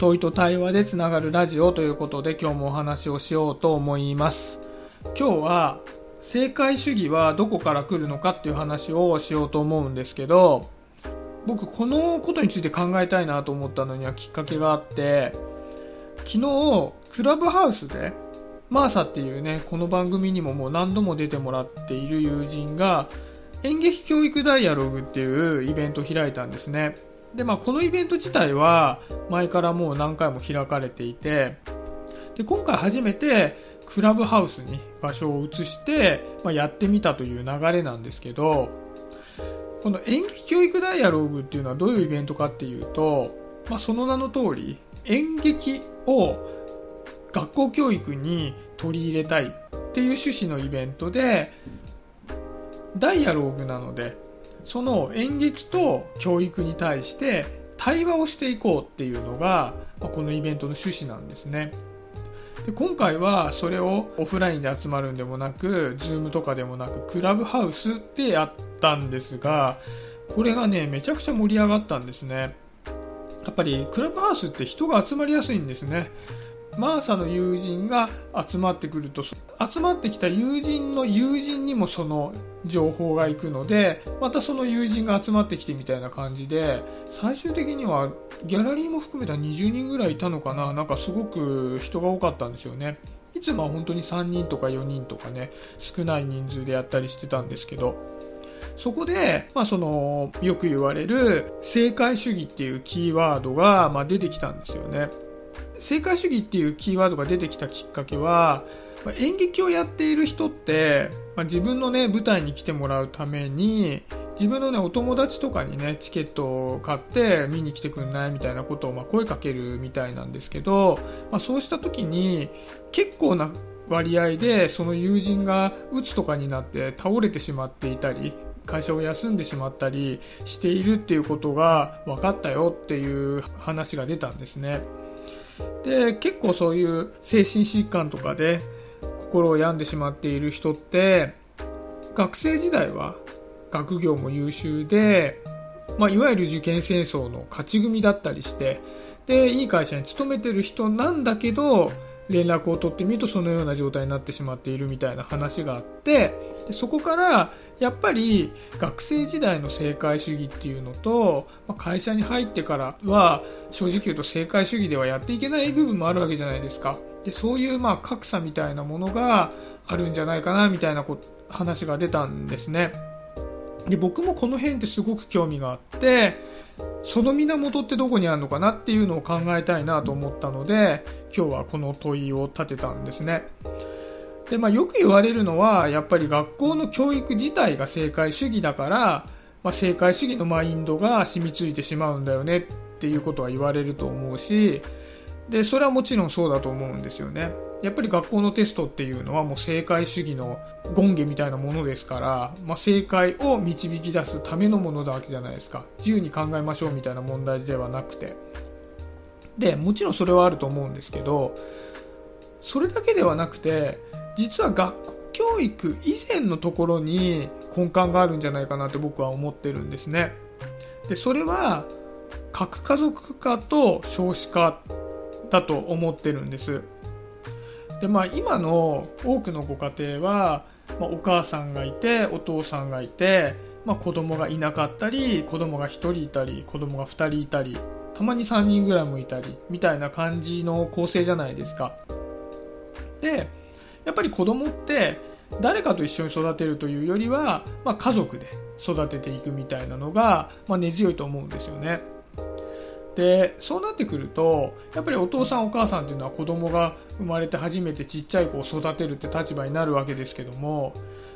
問いと対話でつながるラジオということで今日もお話をしようと思います。今日は正解主義はどこから来るのかっていう話をしようと思うんですけど僕このことについて考えたいなと思ったのにはきっかけがあって昨日クラブハウスでマーサっていうねこの番組にももう何度も出てもらっている友人が演劇教育ダイアログっていうイベントを開いたんですね。でまあこのイベント自体は前からもう何回も開かれていてで今回初めてクラブハウスに場所を移して、まあ、やってみたという流れなんですけどこの演劇教育ダイアログっていうのはどういうイベントかっていうと、まあ、その名の通り演劇を学校教育に取り入れたいっていう趣旨のイベントでダイアログなのでその演劇と教育に対して対話をしていこうっていうのがまこのイベントの趣旨なんですね。で今回はそれをオフラインで集まるんでもなく Zoom とかでもなくクラブハウスでやったんですがこれがねめちゃくちゃ盛り上がったんですね。やっぱりクラブハウスって人が集まりやすいんですね。マーサの友人が集まってくると集まってきた友人の友人にもその情報が行くのでまたその友人が集まってきてみたいな感じで最終的にはギャラリーも含めた20人ぐらいいたのかななんかすごく人が多かったんですよね。いつもは本当に3人とか4人とかね少ない人数でやったりしてたんですけど。そこで、まあ、そのよく言われる正解主義っていうキーワードが、まあ、出てきたんですよね。正解主義っていうキーワードが出てきたきっかけはま演劇をやっている人って、まあ、自分のね舞台に来てもらうために自分のねお友達とかにねチケットを買って見に来てくんないみたいなことをま声かけるみたいなんですけど、まあ、そうした時に結構な割合でその友人がうつとかになって倒れてしまっていたり会社を休んでしまったりしているっていうことが分かったよっていう話が出たんですね。で結構そういう精神疾患とかで心を病んでしまっている人って学生時代は学業も優秀で、まあ、いわゆる受験戦争の勝ち組だったりしてでいい会社に勤めてる人なんだけど連絡を取ってみるとそのような状態になってしまっているみたいな話があってでそこからやっぱり学生時代の正解主義っていうのと、まあ、会社に入ってからは正直言うと正解主義ではやっていけない部分もあるわけじゃないですか。でそういうまあ格差みたいなものがあるんじゃないかなみたいな話が出たんですね。で僕もこの辺ってすごく興味があってその源ってどこにあるのかなっていうのを考えたいなと思ったので今日はこの問いを立てたんですね。で、まあ、よく言われるのはやっぱり学校の教育自体が正解主義だから、まあ、正解主義のマインドが染みついてしまうんだよねっていうことは言われると思うしでそれはもちろんそうだと思うんですよね。やっぱり学校のテストっていうのはもう正解主義の権下みたいなものですから、まあ、正解を導き出すためのものだわけじゃないですか。自由に考えましょうみたいな問題ではなくて。でもちろんそれはあると思うんですけどそれだけではなくて実は学校教育以前のところに根幹があるんじゃないかなって僕は思ってるんですね。でそれは核家族化と少子化だと思ってるんです。でまあ今の多くのご家庭は、まあ、お母さんがいてお父さんがいて、まあ、子供がいなかったり子供が1人いたり子供が2人いたりたまに3人ぐらいもいたりみたいな感じの構成じゃないですか。でやっぱり子供って誰かと一緒に育てるというよりは、まあ、家族で育てていくみたいなのが、まあ、根強いと思うんですよね。でそうなってくるとやっぱりお父さんお母さんっていうのは子供が生まれて初めてちっちゃい子を育てるって立場になるわけですけども、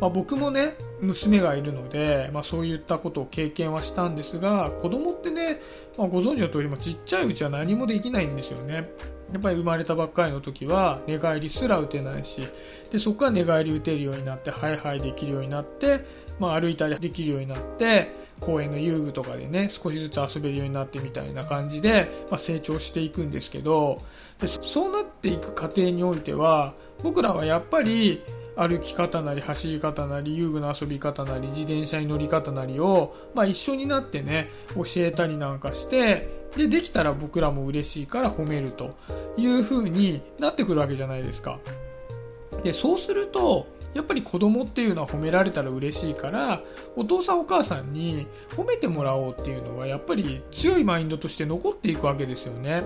まあ、僕もね娘がいるので、まあ、そういったことを経験はしたんですが子供ってね、まあ、ご存知の通りも、ちっちゃいうちは何もできないんですよね。やっぱり生まれたばっかりの時は寝返りすら打てないしでそこから寝返り打てるようになってハイハイできるようになって、まあ、歩いたりできるようになって公園の遊具とかでね少しずつ遊べるようになってみたいな感じで、まあ、成長していくんですけどでそうなっていく過程においては僕らはやっぱり歩き方なり走り方なり遊具の遊び方なり自転車に乗り方なりを、まあ、一緒になってね教えたりなんかしてでできたら僕らも嬉しいから褒めるという風になってくるわけじゃないですか。でそうするとやっぱり子供っていうのは褒められたら嬉しいからお父さんお母さんに褒めてもらおうっていうのはやっぱり強いマインドとして残っていくわけですよね。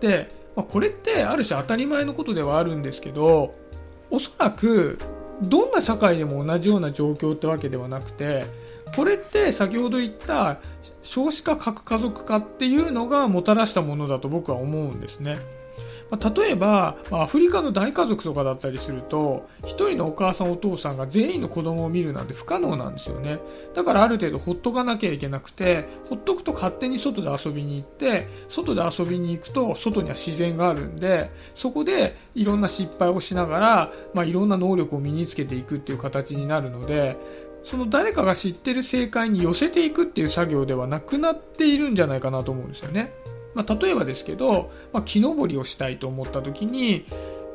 で、まあ、これってある種当たり前のことではあるんですけどおそらくどんな社会でも同じような状況ってわけではなくてこれって先ほど言った少子化核家族化っていうのがもたらしたものだと僕は思うんですね。ま、例えば、ま、アフリカの大家族とかだったりすると1人のお母さんお父さんが全員の子供を見るなんて不可能なんですよねだからある程度ほっとかなきゃいけなくてほっとくと勝手に外で遊びに行って外で遊びに行くと外には自然があるんでそこでいろんな失敗をしながら、まあ、いろんな能力を身につけていくっていう形になるのでその誰かが知ってる正解に寄せていくっていう作業ではなくなっているんじゃないかなと思うんですよね。まあ、例えばですけど、まあ、木登りをしたいと思った時に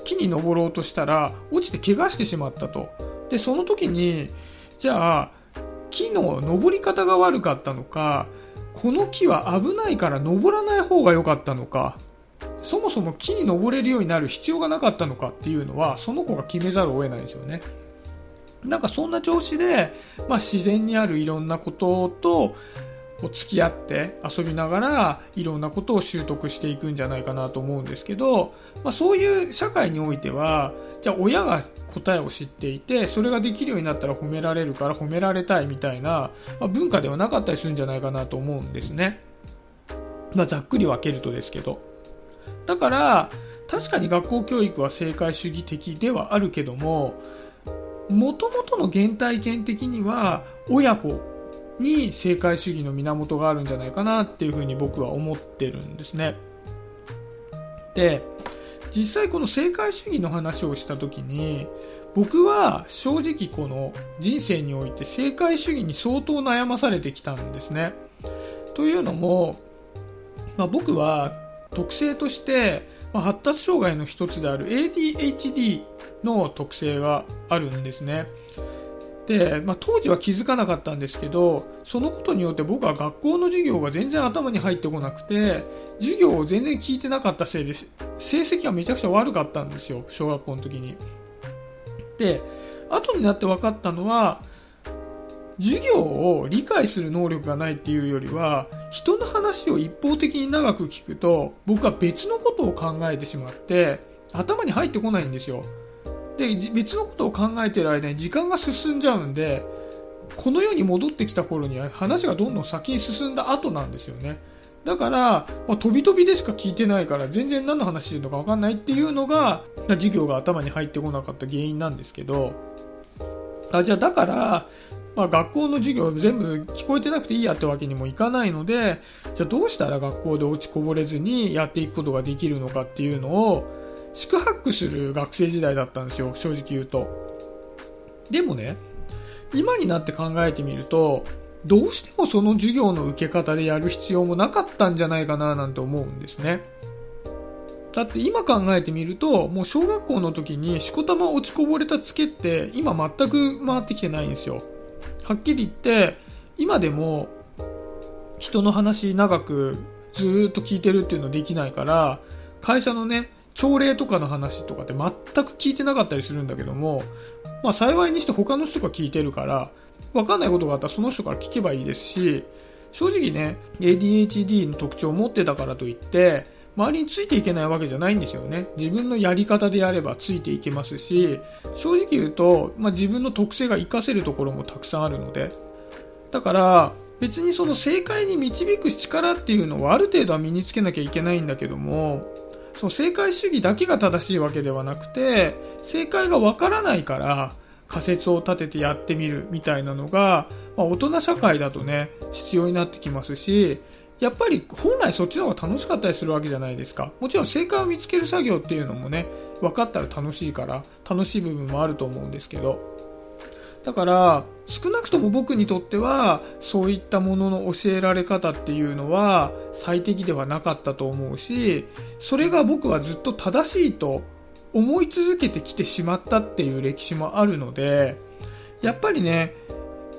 木に登ろうとしたら落ちて怪我してしまったとでその時にじゃあ木の登り方が悪かったのかこの木は危ないから登らない方が良かったのかそもそも木に登れるようになる必要がなかったのかっていうのはその子が決めざるを得ないですよね。なんかそんな調子で、まあ、自然にあるいろんなことと付き合って遊びながらいろんなことを習得していくんじゃないかなと思うんですけど、まあ、そういう社会においてはじゃあ親が答えを知っていてそれができるようになったら褒められるから褒められたいみたいな、まあ、文化ではなかったりするんじゃないかなと思うんですね、まあ、ざっくり分けるとですけど。だから確かに学校教育は正解主義的ではあるけどももともとの原体験的には親子に正解主義の源があるんじゃないかなっていうふうに僕は思ってるんですね。で実際この正解主義の話をした時に僕は正直この人生において正解主義に相当悩まされてきたんですね。というのも、まあ、僕は特性として、まあ、発達障害の一つである ADHD の特性があるんですね。で、まあ、当時は気づかなかったんですけどそのことによって僕は学校の授業が全然頭に入ってこなくて授業を全然聞いてなかったせいで成績がめちゃくちゃ悪かったんですよ小学校の時に。で後になって分かったのは授業を理解する能力がないっていうよりは人の話を一方的に長く聞くと僕は別のことを考えてしまって頭に入ってこないんですよで別のことを考えてる間に時間が進んじゃうんでこの世に戻ってきた頃には話がどんどん先に進んだ後なんですよね。だから、まあ、飛び飛びでしか聞いてないから全然何の話してるのか分かんないっていうのが授業が頭に入ってこなかった原因なんですけど。あじゃあだから、まあ、学校の授業全部聞こえてなくていいやってわけにもいかないのでじゃあどうしたら学校で落ちこぼれずにやっていくことができるのかっていうのを四苦八苦する学生時代だったんですよ、正直言うと。でもね、今になって考えてみると、どうしてもその授業の受け方でやる必要もなかったんじゃないかななんて思うんですね。だって今考えてみると、もう小学校の時にしこたま落ちこぼれたツケって今全く回ってきてないんですよ。はっきり言って、今でも人の話長くずっと聞いてるっていうのできないから、会社のね、朝礼とかの話とかって全く聞いてなかったりするんだけども、まあ幸いにして他の人が聞いてるから、わかんないことがあったらその人から聞けばいいですし、正直ね、ADHD の特徴を持ってたからといって、周りについていけないわけじゃないんですよね。自分のやり方でやればついていけますし、正直言うと、まあ、自分の特性が活かせるところもたくさんあるので。だから、別にその正解に導く力っていうのはある程度は身につけなきゃいけないんだけども、その正解主義だけが正しいわけではなくて正解がわからないから仮説を立ててやってみるみたいなのが、まあ、大人社会だとね必要になってきますしやっぱり本来そっちの方が楽しかったりするわけじゃないですか。もちろん正解を見つける作業っていうのもね分かったら楽しいから楽しい部分もあると思うんですけど。だから少なくとも僕にとってはそういったものの教えられ方っていうのは最適ではなかったと思うしそれが僕はずっと正しいと思い続けてきてしまったっていう歴史もあるのでやっぱりね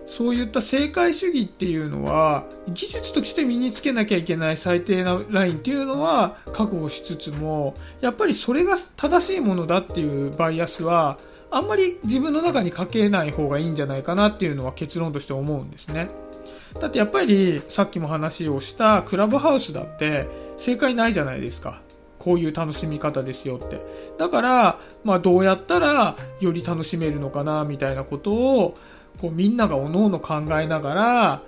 そういった正解主義っていうのは技術として身につけなきゃいけない最低なラインっていうのは覚悟しつつもやっぱりそれが正しいものだっていうバイアスはあんまり自分の中にかけない方がいいんじゃないかなっていうのは結論として思うんですね。だってやっぱりさっきも話をしたクラブハウスだって正解ないじゃないですか。こういう楽しみ方ですよって。だから、まあどうやったらより楽しめるのかなみたいなことをこうみんながおのおの考えながら、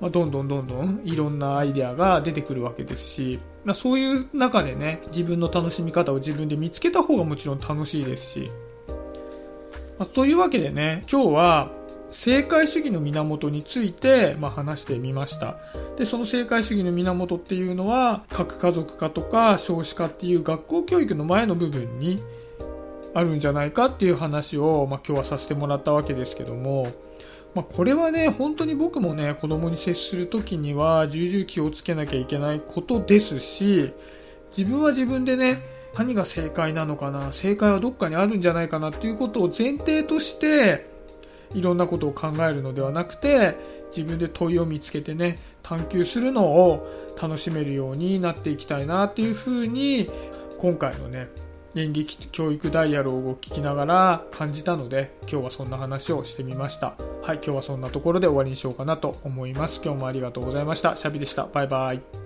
まあ、どんどんどんどんいろんなアイデアが出てくるわけですし、まあ、そういう中でね、自分の楽しみ方を自分で見つけた方がもちろん楽しいですし、まあ、というわけでね、今日は正解主義の源について、まあ、話してみました。で、その正解主義の源っていうのは、核家族化とか少子化っていう学校教育の前の部分にあるんじゃないかっていう話を、まあ、今日はさせてもらったわけですけども、まあ、これはね、本当に僕もね、子供に接するときには重々気をつけなきゃいけないことですし、自分は自分でね、何が正解なのかな、正解はどっかにあるんじゃないかなっていうことを前提として、いろんなことを考えるのではなくて、自分で問いを見つけてね、探求するのを楽しめるようになっていきたいなっていうふうに、今回のね、演劇教育ダイアログを聞きながら感じたので今日はそんな話をしてみました。はい今日はそんなところで終わりにしようかなと思います。今日もありがとうございました。シャビでした。バイバイ。